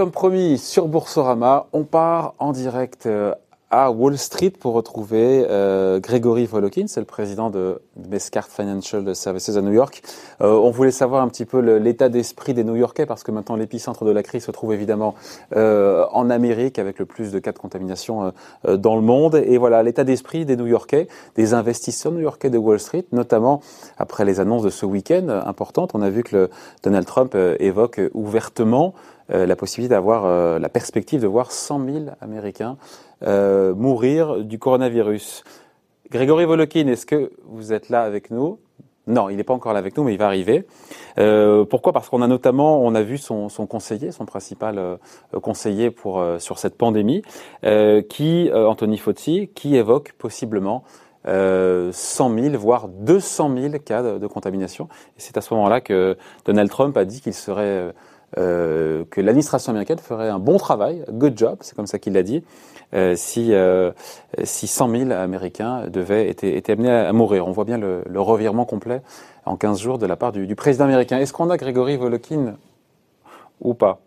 Comme promis, sur Boursorama, on part en direct euh, à Wall Street pour retrouver euh, Grégory Volokin, c'est le président de Mescart Financial Services à New York. Euh, on voulait savoir un petit peu l'état d'esprit des New-Yorkais parce que maintenant l'épicentre de la crise se trouve évidemment euh, en Amérique avec le plus de cas de contamination euh, dans le monde. Et voilà l'état d'esprit des New-Yorkais, des investisseurs new-yorkais de Wall Street, notamment après les annonces de ce week-end importantes. On a vu que le Donald Trump évoque ouvertement la possibilité d'avoir la perspective de voir 100 000 Américains euh, mourir du coronavirus. Grégory Volokin, est-ce que vous êtes là avec nous? Non, il n'est pas encore là avec nous, mais il va arriver. Euh, pourquoi? Parce qu'on a notamment, on a vu son, conseiller, son principal euh, conseiller pour sur cette pandémie, qui Anthony Fauci, qui évoque possiblement 100 000, voire 200 000 cas de, de contamination. Et c'est à ce moment-là que Donald Trump a dit qu'il serait euh, que l'administration américaine ferait un bon travail, good job, c'est comme ça qu'il l'a dit, euh, si, euh, si 100 000 Américains devaient étaient, amenés à, mourir. On voit bien le, revirement complet en 15 jours de la part du, président américain. Est-ce qu'on a Grégory Volokin ou pas?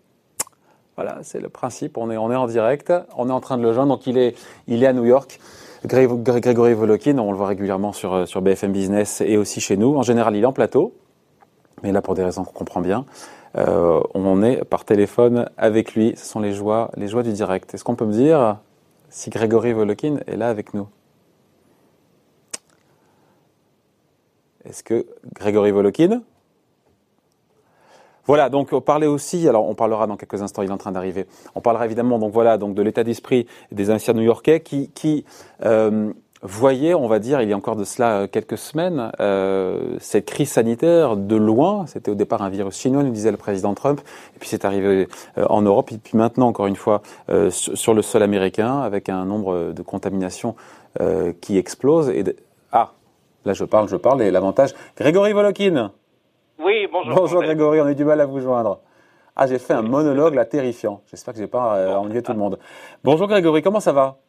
Voilà, c'est le principe. On est, on est en direct, on est en train de le joindre, donc il est, il est à New York. Grégory Volokin, on le voit régulièrement sur, sur BFM Business et aussi chez nous. En général, il est en plateau, mais là pour des raisons qu'on comprend bien. Euh, on est par téléphone avec lui. Ce sont les joies, les joies du direct. Est-ce qu'on peut me dire? Si Grégory Volokin est là avec nous Est-ce que Grégory Volokin? Voilà, donc on parlait aussi, alors on parlera dans quelques instants, il est en train d'arriver. On parlera évidemment donc voilà donc de l'état d'esprit des anciens new-yorkais qui, qui euh, voyez, on va dire, il y a encore de cela euh, quelques semaines, euh, cette crise sanitaire de loin. C'était au départ un virus chinois, nous disait le président Trump, et puis c'est arrivé euh, en Europe, et puis maintenant, encore une fois, euh, sur le sol américain, avec un nombre de contaminations qui explose. Et Ah, là je parle, je parle, et l'avantage... Grégory Volokin Oui, bonjour. Bonjour Grégory, on a eu du mal à vous joindre. Ah, j'ai fait un monologue là terrifiant. J'espère que j'ai pas ennuyé tout le monde. Bonjour Grégory, comment ça va?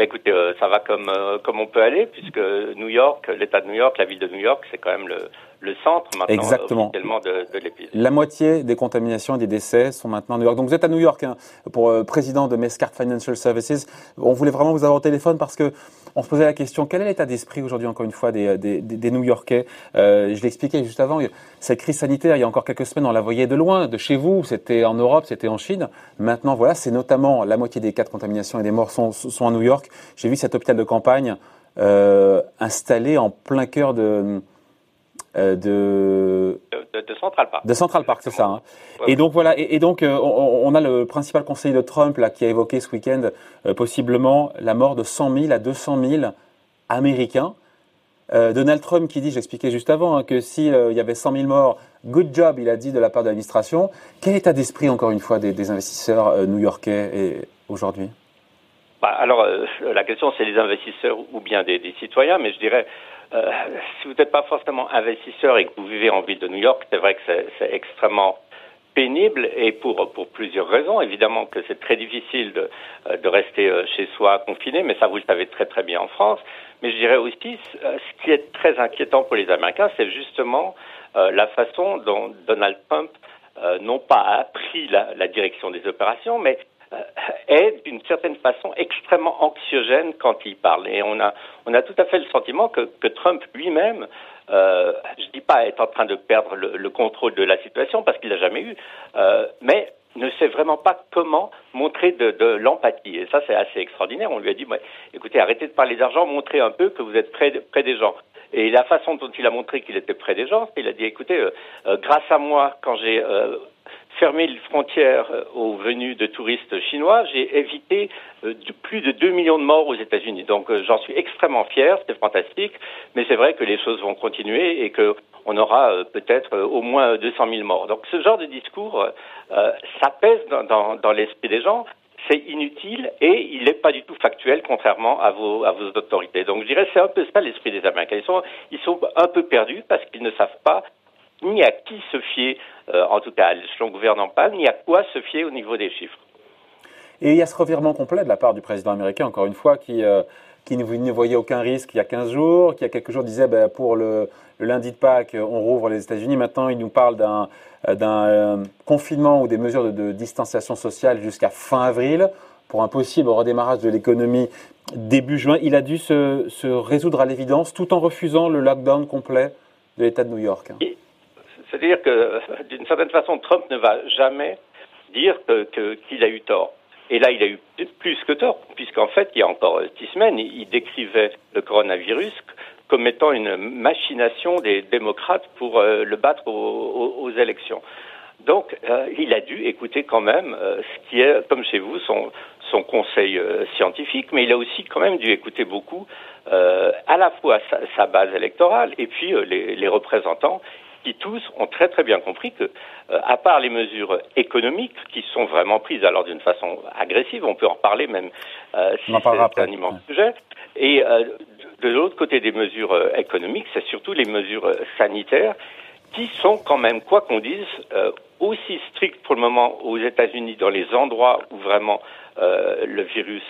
Bah, écoutez, euh, ça va comme euh, comme on peut aller, puisque New York, l'État de New York, la ville de New York, c'est quand même le, le centre maintenant Exactement. de, de l'épidémie. La moitié des contaminations et des décès sont maintenant à New York. Donc vous êtes à New York hein, pour euh, président de Mescart Financial Services. On voulait vraiment vous avoir au téléphone parce que on se posait la question quel est l'état d'esprit aujourd'hui encore une fois des, des, des New-Yorkais euh, Je l'expliquais juste avant. Cette crise sanitaire, il y a encore quelques semaines, on la voyait de loin, de chez vous. C'était en Europe, c'était en Chine. Maintenant, voilà, c'est notamment la moitié des cas de contamination et des morts sont, sont à New York. J'ai vu cet hôpital de campagne euh, installé en plein cœur de euh, de, de, Central Park. De Central Park, c'est ça. Hein. et donc voilà, et, donc euh, on, a le principal conseiller de Trump là qui a évoqué ce week-end euh, possiblement la mort de 100 000 à 200 000 Américains. Donald Trump qui dit, j'expliquais juste avant, hein, que s'il il y avait 100 000 morts, good job, il a dit de la part de l'administration. Quel état d'esprit, encore une fois, des, investisseurs new-yorkais aujourd'hui? Bah, Alors, la question, c'est les investisseurs ou bien des, des citoyens, mais je dirais euh, si vous n'êtes pas forcément investisseur et que vous vivez en ville de New York, c'est vrai que c'est extrêmement pénible et pour, pour plusieurs raisons. Évidemment que c'est très difficile de, euh, de rester euh, chez soi confiné, mais ça vous le savez très très bien en France. Mais je dirais aussi, ce qui est très inquiétant pour les Américains, c'est justement la façon dont Donald Trump non pas a pris la, la direction des opérations, mais euh, est d'une certaine façon extrêmement anxiogène quand il parle. Et on a, on a tout à fait le sentiment que, Trump lui-même, euh, je dis pas est en train de perdre le, le contrôle de la situation parce qu'il l'a jamais eu, euh, mais ne sait vraiment pas comment montrer de, de l'empathie. Et ça, c'est assez extraordinaire. On lui a dit, écoutez, arrêtez de parler d'argent, montrez un peu que vous êtes près, près des gens. Et la façon dont il a montré qu'il était près des gens, il a dit, écoutez, euh, euh, grâce à moi, quand j'ai euh, fermé les frontières aux venus de touristes chinois, j'ai évité plus de 2 millions de morts aux États-Unis. Donc j'en suis extrêmement fier, c'est fantastique, mais c'est vrai que les choses vont continuer et qu'on aura peut-être au moins 200 000 morts. Donc ce genre de discours, ça pèse dans, dans l'esprit des gens c'est inutile et il n'est pas du tout factuel, contrairement à vos, vos autorités. Donc je dirais c'est un peu ça l'esprit des Américains. Ils sont, ils sont un peu perdus parce qu'ils ne savent pas ni à qui se fier, euh, en tout cas à l'échelon gouvernemental, ni à quoi se fier au niveau des chiffres. Et il y a ce revirement complet de la part du président américain, encore une fois, qui, euh, qui ne, voyait aucun risque il y a 15 jours, qui il y a quelques jours disait ben, pour le, lundi de Pâques, on rouvre les États-Unis. Maintenant, il nous parle d'un euh, confinement ou des mesures de, distanciation sociale jusqu'à fin avril pour un possible redémarrage de l'économie début juin. Il a dû se, résoudre à l'évidence tout en refusant le lockdown complet de l'État de New York. C'est-à-dire que, d'une certaine façon, Trump ne va jamais dire qu'il a eu tort. Et là, il a eu plus que tort, puisqu'en fait, il y a encore six semaines, il décrivait le coronavirus comme étant une machination des démocrates pour euh, le battre aux, élections. Donc, euh, il a dû écouter quand même euh, ce qui est, comme chez vous, son, conseil scientifique, mais il a aussi quand même dû écouter beaucoup à la fois sa, base électorale et puis les, représentants qui tous ont très très bien compris que, euh, à part les mesures économiques qui sont vraiment prises, alors d'une façon agressive, on peut en parler même euh, si c'est un immense sujet, et euh, de l'autre côté des mesures euh, économiques, c'est surtout les mesures sanitaires qui sont quand même, quoi qu'on dise, aussi strictes pour le moment aux États-Unis dans les endroits où vraiment le virus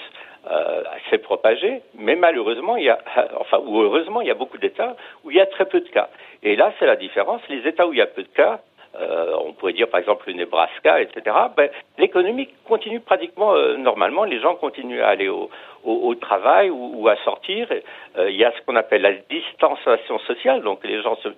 euh, s'est propagé, mais malheureusement, il y a, enfin, ou heureusement, il y a beaucoup d'États où il y a très peu de cas. Et là, c'est la différence. Les États où il y a peu de cas, euh, on pourrait dire par exemple le Nebraska, etc., ben, l'économie continue pratiquement euh, normalement, les gens continuent à aller au, au, au travail ou, ou, à sortir. Euh, il y a ce qu'on appelle la distanciation sociale, donc les gens se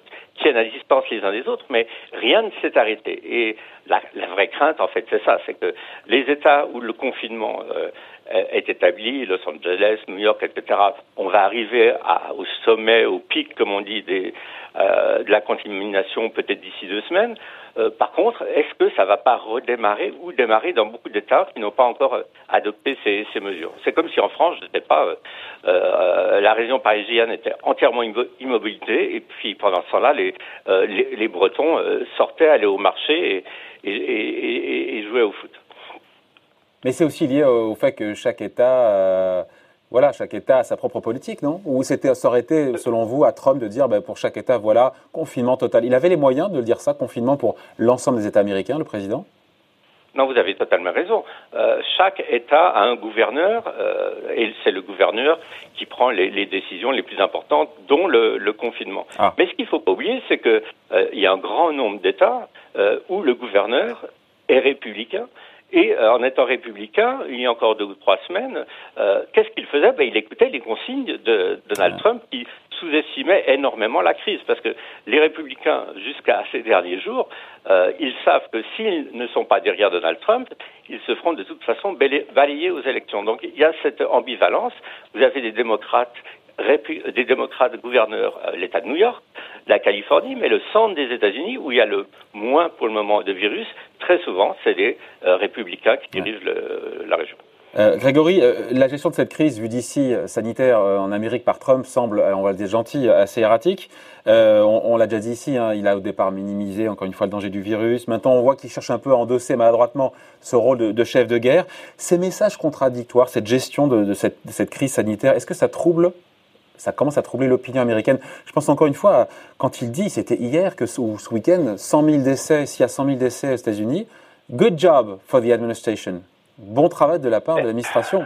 tiennent à distance les uns des autres, mais rien ne s'est arrêté. Et la, la, vraie crainte, en fait, c'est ça, c'est que les États où le confinement euh, est établi, Los Angeles, New York, etc., on va arriver à, au sommet, au pic, comme on dit, des, euh, de la contamination peut-être d'ici deux semaines. Euh, par contre, est-ce que ça ne va pas redémarrer ou démarrer dans beaucoup d'États qui n'ont pas encore euh, adopté ces, ces mesures? C'est comme si en France, je ne sais pas, euh, la région parisienne était entièrement immobilité et puis pendant ce temps-là, les, les, les, Bretons sortaient, allaient au marché et, et, et, et jouaient au foot. Mais c'est aussi lié au fait que chaque État voilà, chaque État a sa propre politique, non? Ou c'était, ça aurait été, selon vous, à Trump de dire, ben, pour chaque État, voilà, confinement total. Il avait les moyens de dire ça, confinement pour l'ensemble des États américains, le président? Non, vous avez totalement raison. Euh, chaque État a un gouverneur, euh, et c'est le gouverneur qui prend les, les, décisions les plus importantes, dont le, le confinement. Ah. Mais ce qu'il ne faut pas oublier, c'est qu'il euh, y a un grand nombre d'États euh, où le gouverneur est républicain et euh, en étant républicain, il y a encore deux ou trois semaines, euh, qu'est-ce qu'il faisait? Ben, Il écoutait les consignes de Donald Trump qui sous-estimait énormément la crise. Parce que les républicains, jusqu'à ces derniers jours, euh, ils savent que s'ils ne sont pas derrière Donald Trump, ils se feront de toute façon balayer aux élections. Donc il y a cette ambivalence. Vous avez des démocrates des démocrates gouverneurs euh, l'État de New York, la Californie, mais le centre des États-Unis où il y a le moins pour le moment de virus, très souvent, c'est les euh, républicains qui dirigent le, la région. Euh, Grégory, euh, la gestion de cette crise vue d'ici sanitaire en Amérique par Trump semble, on va le dire gentil, assez erratique. on, on l'a déjà dit ici, hein, il a au départ minimisé encore une fois le danger du virus. Maintenant, on voit qu'il cherche un peu à endosser maladroitement ce rôle de, de, chef de guerre. Ces messages contradictoires, cette gestion de, de, cette, de cette crise sanitaire, est-ce que ça trouble ça commence à troubler l'opinion américaine. Je pense encore une fois, quand il dit, c'était hier que ce, ce week-end, 100 000 décès, s'il y a 100 000 décès aux États-Unis, good job for the administration. Bon travail de la part de l'administration.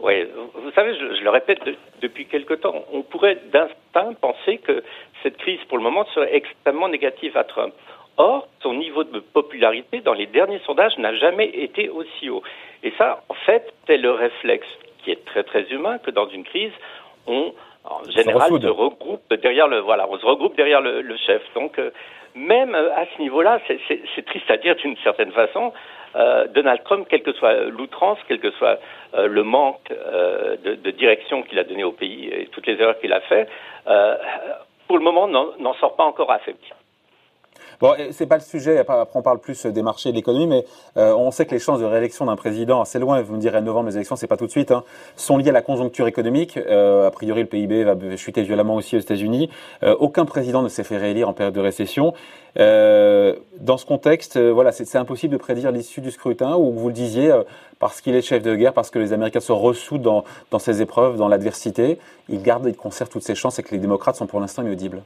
Oui, vous savez, je, le répète depuis quelque temps, on pourrait d'instinct penser que cette crise, pour le moment, serait extrêmement négative à Trump. Or, son niveau de popularité dans les derniers sondages n'a jamais été aussi haut. Et ça, en fait, c'est le réflexe qui est très très humain que dans une crise, on en général se, regroupe derrière le voilà, on se regroupe derrière le, le chef. Donc euh, même euh, à ce niveau-là, c'est triste à dire d'une certaine façon, euh, Donald Trump, quelle que soit l'outrance, quel que soit euh, le manque euh, de, de, direction qu'il a donné au pays et toutes les erreurs qu'il a fait, pour le moment n'en sort pas encore affaibli. Bon, c'est pas le sujet. Après, on parle plus des marchés et de l'économie, mais euh, on sait que les chances de réélection d'un président, assez loin, vous me direz novembre, les élections, c'est pas tout de suite, hein, sont liées à la conjoncture économique. Euh, a priori, le PIB va chuter violemment aussi aux États-Unis. Euh, aucun président ne s'est fait réélire en période de récession. Euh, dans ce contexte, euh, voilà, c'est impossible de prédire l'issue du scrutin, ou vous le disiez, parce qu'il est chef de guerre, parce que les Américains se ressoudent dans, dans ces épreuves, dans l'adversité, il garde, il conserve toutes ses chances et que les démocrates sont pour l'instant inaudibles.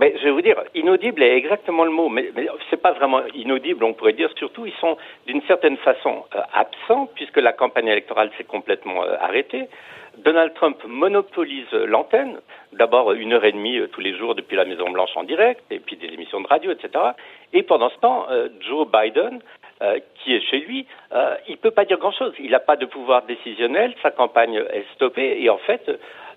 Mais je vais vous dire, inaudible est exactement le mot, mais, mais c'est pas vraiment inaudible, on pourrait dire. Surtout, ils sont d'une certaine façon euh, absents puisque la campagne électorale s'est complètement euh, arrêtée. Donald Trump monopolise l'antenne, d'abord une heure et demie euh, tous les jours depuis la Maison Blanche en direct, et puis des émissions de radio, etc. Et pendant ce temps, Joe Biden, qui est chez lui, il ne peut pas dire grand-chose. Il n'a pas de pouvoir décisionnel, sa campagne est stoppée, et en fait,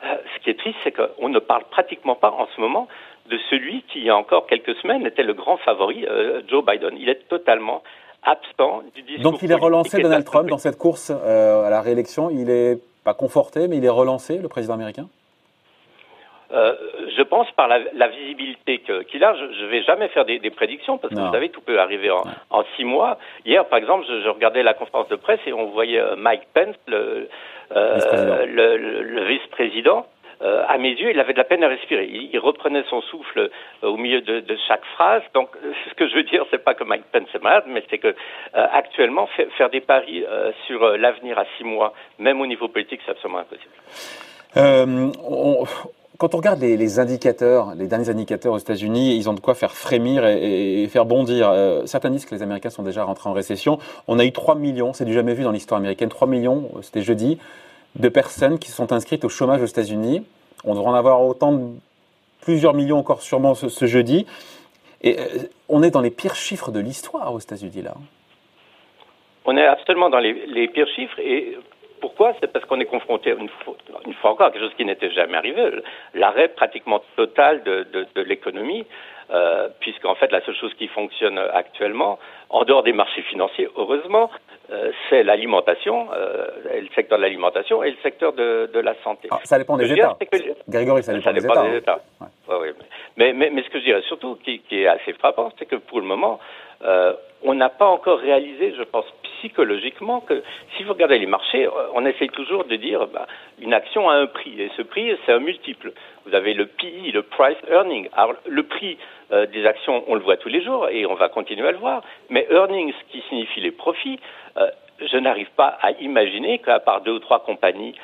ce qui est triste, c'est qu'on ne parle pratiquement pas en ce moment de celui qui, il y a encore quelques semaines, était le grand favori, Joe Biden. Il est totalement absent du discours. Donc il est relancé Donald Trump dans cette course à la réélection. Il est pas conforté, mais il est relancé, le président américain? Euh, je pense par la, visibilité qu'il a, je ne vais jamais faire des, prédictions parce que vous savez, tout peut arriver en, six mois. Hier, par exemple, je, regardais la conférence de presse et on voyait euh, Mike Pence, le, euh, vice-président. à mes yeux, il avait de la peine à respirer. Il, reprenait son souffle au milieu de, chaque phrase. Donc, ce que je veux dire, c'est pas que Mike Pence est malade, mais c'est que actuellement, faire des paris sur l'avenir à six mois, même au niveau politique, c'est absolument impossible. On quand on regarde les, indicateurs, les derniers indicateurs aux États-Unis, ils ont de quoi faire frémir et, faire bondir. Euh, certains disent que les Américains sont déjà rentrés en récession. On a eu 3 millions, c'est du jamais vu dans l'histoire américaine, 3 millions, c'était jeudi, de personnes qui sont inscrites au chômage aux États-Unis. On devrait en avoir autant, plusieurs millions encore sûrement ce, jeudi. Et euh, on est dans les pires chiffres de l'histoire aux États-Unis là. On est absolument dans les, les pires chiffres et pourquoi? C'est parce qu'on est confronté une fois, encore à quelque chose qui n'était jamais arrivé, l'arrêt pratiquement total de, l'économie, euh, puisqu'en fait la seule chose qui fonctionne actuellement, en dehors des marchés financiers, heureusement, euh, c'est l'alimentation, euh, le secteur de l'alimentation et le secteur de, la santé. Ah, ça dépend des États. Grégory, ça dépend, des, États. mais, mais, ce que je dirais surtout, qui, qui est assez frappant, c'est que pour le moment, euh, on n'a pas encore réalisé, je pense, psychologiquement que si vous regardez les marchés, euh, on essaye toujours de dire bah, une action a un prix et ce prix c'est un multiple. Vous avez le PI, le price earning. Alors le prix euh, des actions, on le voit tous les jours et on va continuer à le voir, mais earnings, qui signifie les profits, euh, je n'arrive pas à imaginer qu'à part deux ou trois compagnies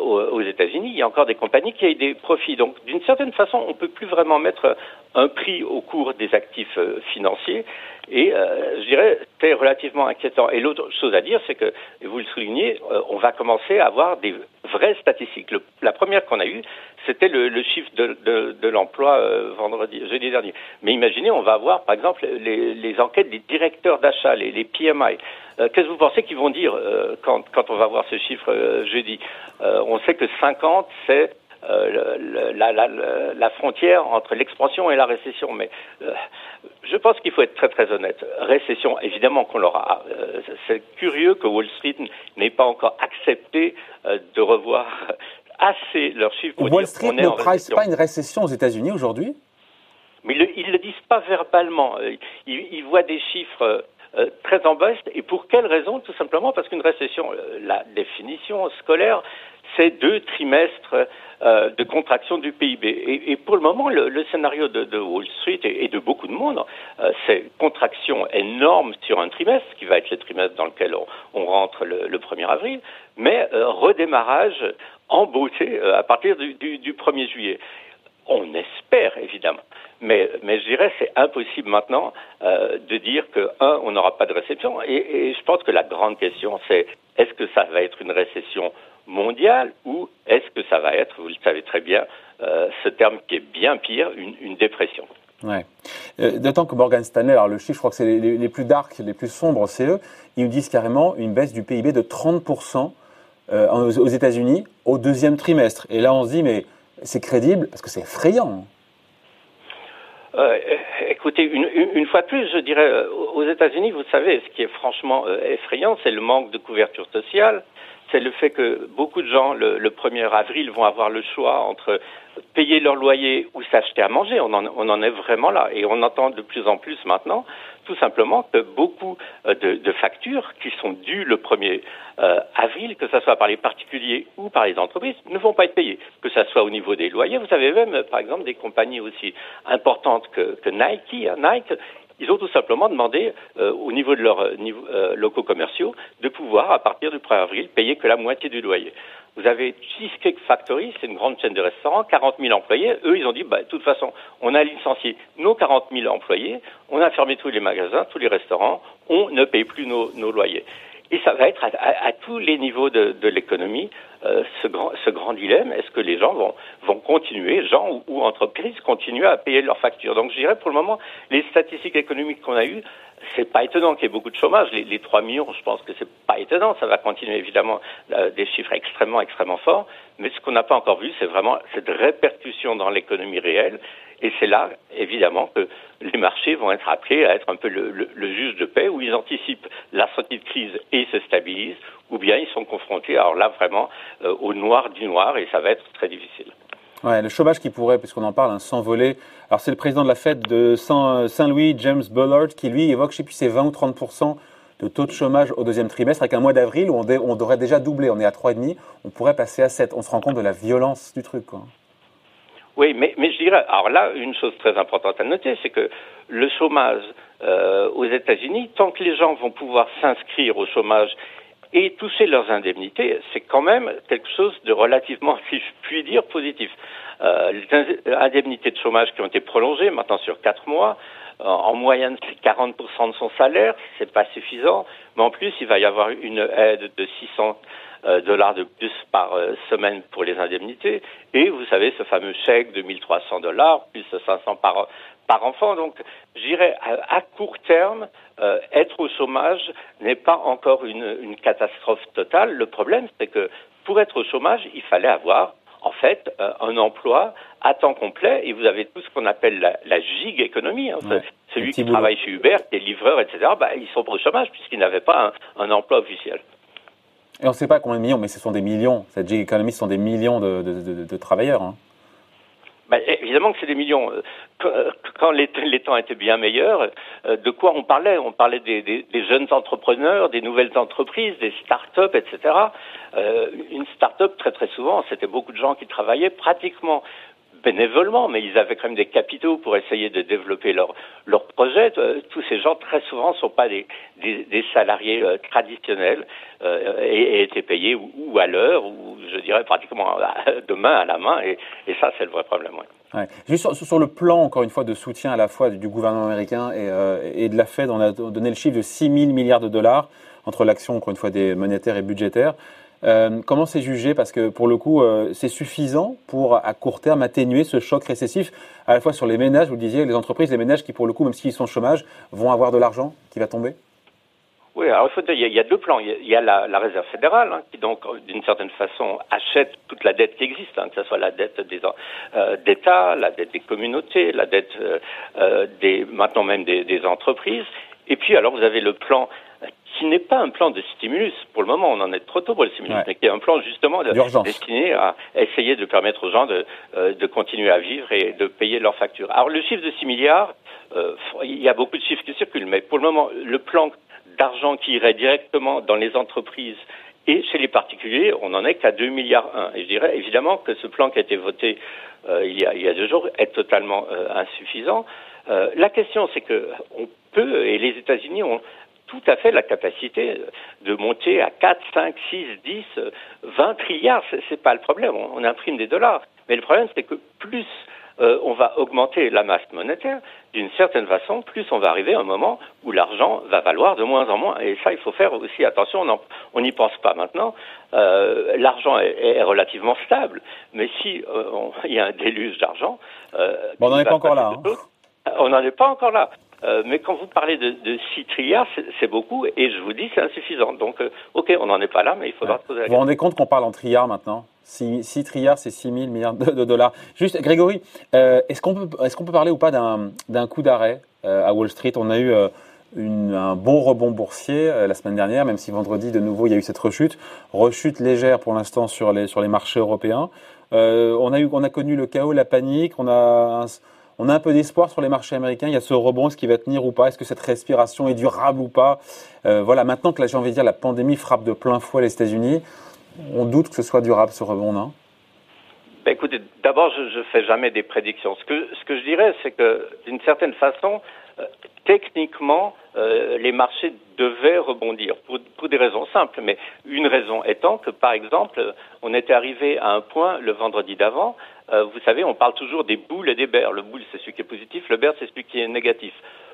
aux, États-Unis, il y a encore des compagnies qui aient des profits. Donc, d'une certaine façon, on ne peut plus vraiment mettre un prix au cours des actifs financiers. Et euh, je dirais, c'est relativement inquiétant. Et l'autre chose à dire, c'est que, et vous le soulignez, euh, on va commencer à avoir des vraies statistiques. la première qu'on a eue, c'était le, chiffre de, l'emploi euh, vendredi, jeudi dernier. Mais imaginez, on va avoir, par exemple, les, les enquêtes des directeurs d'achat, les, les, PMI. Qu'est-ce que vous pensez qu'ils vont dire quand, quand, on va voir ce chiffre jeudi? On sait que 50, c'est euh, la, la, la, frontière entre l'expansion et la récession. Mais euh, je pense qu'il faut être très très honnête. Récession, évidemment qu'on l'aura. Euh, c'est curieux que Wall Street n'ait pas encore accepté de revoir assez leurs chiffres. Wall Street ne price pas une récession aux États-Unis aujourd'hui? Mais ils ne le disent pas verbalement. Ils, ils voient des chiffres très en baisse. Et pour quelle raison? Tout simplement parce qu'une récession, la définition scolaire, c'est deux trimestres euh, de contraction du PIB. Et, pour le moment, le, scénario de, Wall Street et, de beaucoup de monde, euh, c'est contraction énorme sur un trimestre, qui va être le trimestre dans lequel on, rentre le, 1er avril, mais euh, redémarrage en beauté à partir du, 1er juillet. On espère, évidemment. Mais, je dirais c'est impossible maintenant de dire que, un, on n'aura pas de récession. Et, je pense que la grande question, c'est est-ce que ça va être une récession mondiale ou est-ce que ça va être, vous le savez très bien, euh, ce terme qui est bien pire, une, dépression? Ouais. Euh, d'autant que Morgan Stanley, alors le chiffre, je crois que c'est les, plus dark, les plus sombres, c'est eux, ils nous disent carrément une baisse du PIB de 30% euh, aux États-Unis au deuxième trimestre. Et là, on se dit, mais c'est crédible parce que c'est effrayant. Euh, écoutez, une, fois de plus, je dirais, aux États-Unis, vous savez, ce qui est franchement effrayant, c'est le manque de couverture sociale c'est le fait que beaucoup de gens, le, 1er avril, vont avoir le choix entre payer leur loyer ou s'acheter à manger. On en, est vraiment là. Et on entend de plus en plus maintenant, tout simplement, que beaucoup euh, de, factures qui sont dues le 1er euh, avril, que ce soit par les particuliers ou par les entreprises, ne vont pas être payées. Que ce soit au niveau des loyers. Vous avez même, par exemple, des compagnies aussi importantes que, Nike. Hein. Nike, ils ont tout simplement demandé euh, au niveau de leurs euh, euh, locaux commerciaux de pouvoir, à partir du 1er avril, payer que la moitié du loyer. Vous avez Cheesecake Factory, c'est une grande chaîne de restaurants, 40 000 employés. Eux, ils ont dit, bah, de toute façon, on a licencié nos 40 000 employés, on a fermé tous les magasins, tous les restaurants, on ne paye plus nos, nos loyers. Et ça va être à, tous les niveaux de, l'économie euh, ce, grand, ce grand dilemme. Est-ce que les gens vont, vont continuer, gens ou, entreprises, continuer à payer leurs factures? Donc je dirais pour le moment, les statistiques économiques qu'on a eues, c'est pas étonnant qu'il y ait beaucoup de chômage. Les, les 3 millions, je pense que c'est pas étonnant. Ça va continuer évidemment euh, des chiffres extrêmement, extrêmement forts. Mais ce qu'on n'a pas encore vu, c'est vraiment cette répercussion dans l'économie réelle. Et c'est là, évidemment, que les marchés vont être appelés à être un peu le, juge de paix, où ils anticipent la sortie de crise et se stabilisent, ou bien ils sont confrontés, alors là, vraiment, euh, au noir du noir, et ça va être très difficile. Ouais, le chômage qui pourrait, puisqu'on en parle, hein, s'envoler. Alors, c'est le président de la Fed de Saint-Louis, James Bullard, qui lui évoque, je sais plus, c'est 20 ou 30% de taux de chômage au deuxième trimestre, avec un mois d'avril où on, devrait déjà doubler. On est à 3,5, on pourrait passer à 7. On se rend compte de la violence du truc. Oui, mais, mais je dirais, alors là, une chose très importante à noter, c'est que le chômage euh, aux États-Unis, tant que les gens vont pouvoir s'inscrire au chômage et toucher leurs indemnités, c'est quand même quelque chose de relativement, si je puis dire, positif. Euh, les indemnités de chômage qui ont été prolongées maintenant sur quatre mois, euh, en moyenne, c'est 40% de son salaire, c'est pas suffisant, mais en plus, il va y avoir une aide de 600 euh, dollars de plus par euh, semaine pour les indemnités. Et vous savez, ce fameux chèque de 1300 dollars, plus 500 par, par enfant. Donc, j'irais à, court terme, euh, être au chômage n'est pas encore une, une catastrophe totale. Le problème, c'est que pour être au chômage, il fallait avoir en fait un emploi à temps complet et vous avez tout ce qu'on appelle la, la gigue économie. Hein. Celui qui travaille chez Uber, qui est livreur, etc., bah, ils sont au chômage puisqu'ils n'avaient pas un, un emploi officiel. Et on ne sait pas combien de millions, mais ce sont des millions. Cette gig economy, ce sont des millions de, de, de, travailleurs. Hein. Ben, évidemment que c'est des millions. Quand les, les, temps étaient bien meilleurs, euh, de quoi on parlait? On parlait des, jeunes entrepreneurs, des nouvelles entreprises, des start-up, etc. Euh, une start-up, très très souvent, c'était beaucoup de gens qui travaillaient pratiquement bénévolement, mais ils avaient quand même des capitaux pour essayer de développer leur, leur projet. Euh, tous ces gens, très souvent, ne sont pas des, salariés euh, traditionnels euh, et, étaient payés ou, à l'heure, ou je dirais pratiquement de main à la main, et, ça, c'est le vrai problème. Juste sur, le plan, encore une fois, de soutien à la fois du, gouvernement américain et, et, de la Fed, on a donné le chiffre de 6 000 milliards de dollars entre l'action, encore une fois, des monétaires et budgétaires. Euh, comment c'est jugé? Parce que pour le coup, euh, c'est suffisant pour à court terme atténuer ce choc récessif, à la fois sur les ménages, vous le disiez, les entreprises, les ménages qui pour le coup, même s'ils sont au chômage, vont avoir de l'argent qui va tomber? Oui, alors il, faut il, y a, deux plans. Il y a, la, la, réserve fédérale hein, qui donc d'une certaine façon achète toute la dette qui existe, hein, que ce soit la dette des euh, d'État, la dette des communautés, la dette des maintenant même des, des entreprises. Et puis alors vous avez le plan qui n'est pas un plan de stimulus. Pour le moment, on en est trop tôt pour le stimulus, mais qui est un plan justement destiné à essayer de permettre aux gens de, euh, de, continuer à vivre et de payer leurs factures. Alors le chiffre de 6 milliards, euh, il y a beaucoup de chiffres qui circulent, mais pour le moment, le plan d'argent qui irait directement dans les entreprises et chez les particuliers, on n'en est qu'à 2 milliards 1. Et je dirais évidemment que ce plan qui a été voté euh, il, y a, il, y a, deux jours est totalement insuffisant. la question, c'est que on peut, et les États-Unis ont tout à fait la capacité de monter à 4, 5, 6, 10, 20 trilliards. C'est pas le problème. On, imprime des dollars. Mais le problème, c'est que plus euh, on va augmenter la masse monétaire, d'une certaine façon, plus on va arriver à un moment où l'argent va valoir de moins en moins. Et ça, il faut faire aussi attention, on n'y pense pas maintenant. Euh, l'argent est, relativement stable, mais si euh, il y a un déluge d'argent... bon, on n'en est pas encore là. Hein. On n'en est pas encore là. Euh, mais quand vous parlez de, de 6 trilliards, c'est beaucoup, et je vous dis c'est insuffisant. Donc, euh, ok, on n'en est pas là, mais il faudra poser la Vous vous rendez compte qu'on parle en trilliards maintenant? 6, 6 trilliards, c'est 6 000 milliards de, dollars. Juste, Grégory, euh, est-ce qu'on peut, est qu'on peut parler ou pas d'un coup d'arrêt à Wall Street? On a eu une, un bon rebond boursier la semaine dernière, même si vendredi, de nouveau, il y a eu cette rechute. Rechute légère pour l'instant sur les, sur les marchés européens. on, a eu, on a connu le chaos, la panique, on a un, on a un peu d'espoir sur les marchés américains. Il y a ce rebond, est-ce qu'il va tenir ou pas? Est-ce que cette respiration est durable ou pas? Euh, Voilà, maintenant que j'ai envie de dire la pandémie frappe de plein fouet les États-Unis, on doute que ce soit durable ce rebond, ben écoutez, d'abord, je ne fais jamais des prédictions. Ce que, ce que je dirais, c'est que d'une certaine façon, euh, techniquement, euh, les marchés devaient rebondir pour, pour, des raisons simples. Mais une raison étant que, par exemple, on était arrivé à un point le vendredi d'avant euh, vous savez, on parle toujours des boules et des bears. Le boule, c'est celui qui est positif, le bear, c'est celui qui est négatif.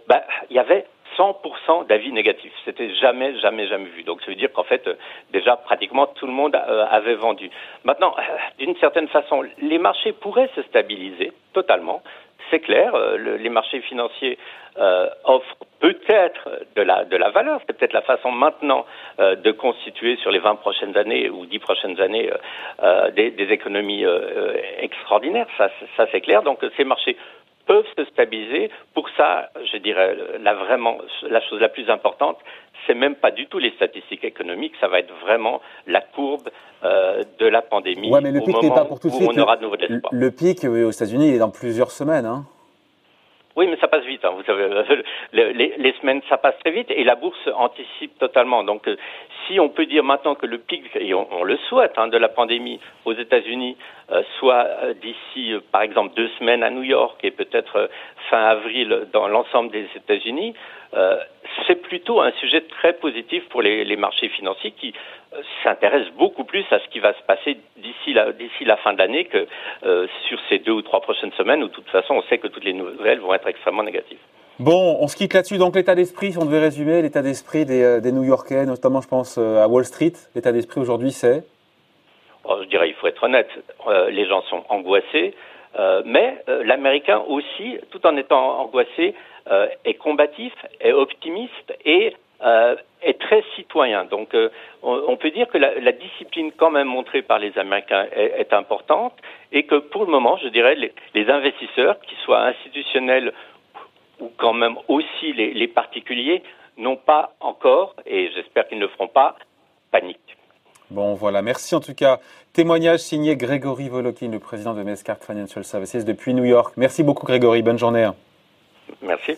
Ben, il y avait 100% d'avis négatifs. C'était jamais, jamais, jamais vu. Donc ça veut dire qu'en fait, euh, déjà pratiquement tout le monde euh, avait vendu. Maintenant, euh, d'une certaine façon, les marchés pourraient se stabiliser totalement. C'est clair, les marchés financiers offrent peut-être de la, valeur. C'est peut-être la façon maintenant de constituer sur les 20 prochaines années ou 10 prochaines années des, économies extraordinaires. Ça c'est clair. Donc ces marchés peuvent se stabiliser. Pour ça, je dirais, la, vraiment, la chose la plus importante, c'est même pas du tout les statistiques économiques, ça va être vraiment la courbe euh, de la pandémie. Ouais, mais le pic n'est pas pour tout de suite. On aura de nouveau de l'espoir. Le pic aux États-Unis, il est dans plusieurs semaines. Hein. Oui, mais ça passe vite. Hein, vous savez, les, les, semaines, ça passe très vite et la bourse anticipe totalement. Donc, euh, si on peut dire maintenant que le pic, et on, le souhaite, hein, de la pandémie aux États-Unis euh, soit euh, d'ici, par exemple, deux semaines à New York et peut-être fin avril dans l'ensemble des États-Unis, c'est plutôt un sujet très positif pour les, les marchés financiers qui s'intéressent beaucoup plus à ce qui va se passer d'ici la, d'ici la fin de l'année que sur ces deux ou trois prochaines semaines où de toute façon on sait que toutes les nouvelles vont être extrêmement négatives. Bon, on se quitte là-dessus. Donc l'état d'esprit, si on devait résumer, l'état d'esprit des, euh, des New-Yorkais, notamment je pense euh, à Wall Street, l'état d'esprit aujourd'hui c'est? Oh, Je dirais, il faut être honnête, euh, les gens sont angoissés, mais l'Américain aussi, tout en étant angoissé, est combatif, est optimiste et est très citoyen. Donc on, peut dire que la, la, discipline quand même montrée par les Américains est, est, importante et que pour le moment, je dirais, les, les investisseurs, qu'ils soient institutionnels ou quand même aussi les, particuliers n'ont pas encore, et j'espère qu'ils ne feront pas, panique. Bon, voilà. Merci en tout cas. Témoignage signé Grégory Volokin, le président de Mescart Financial Services depuis New York. Merci beaucoup, Grégory. Bonne journée. Merci.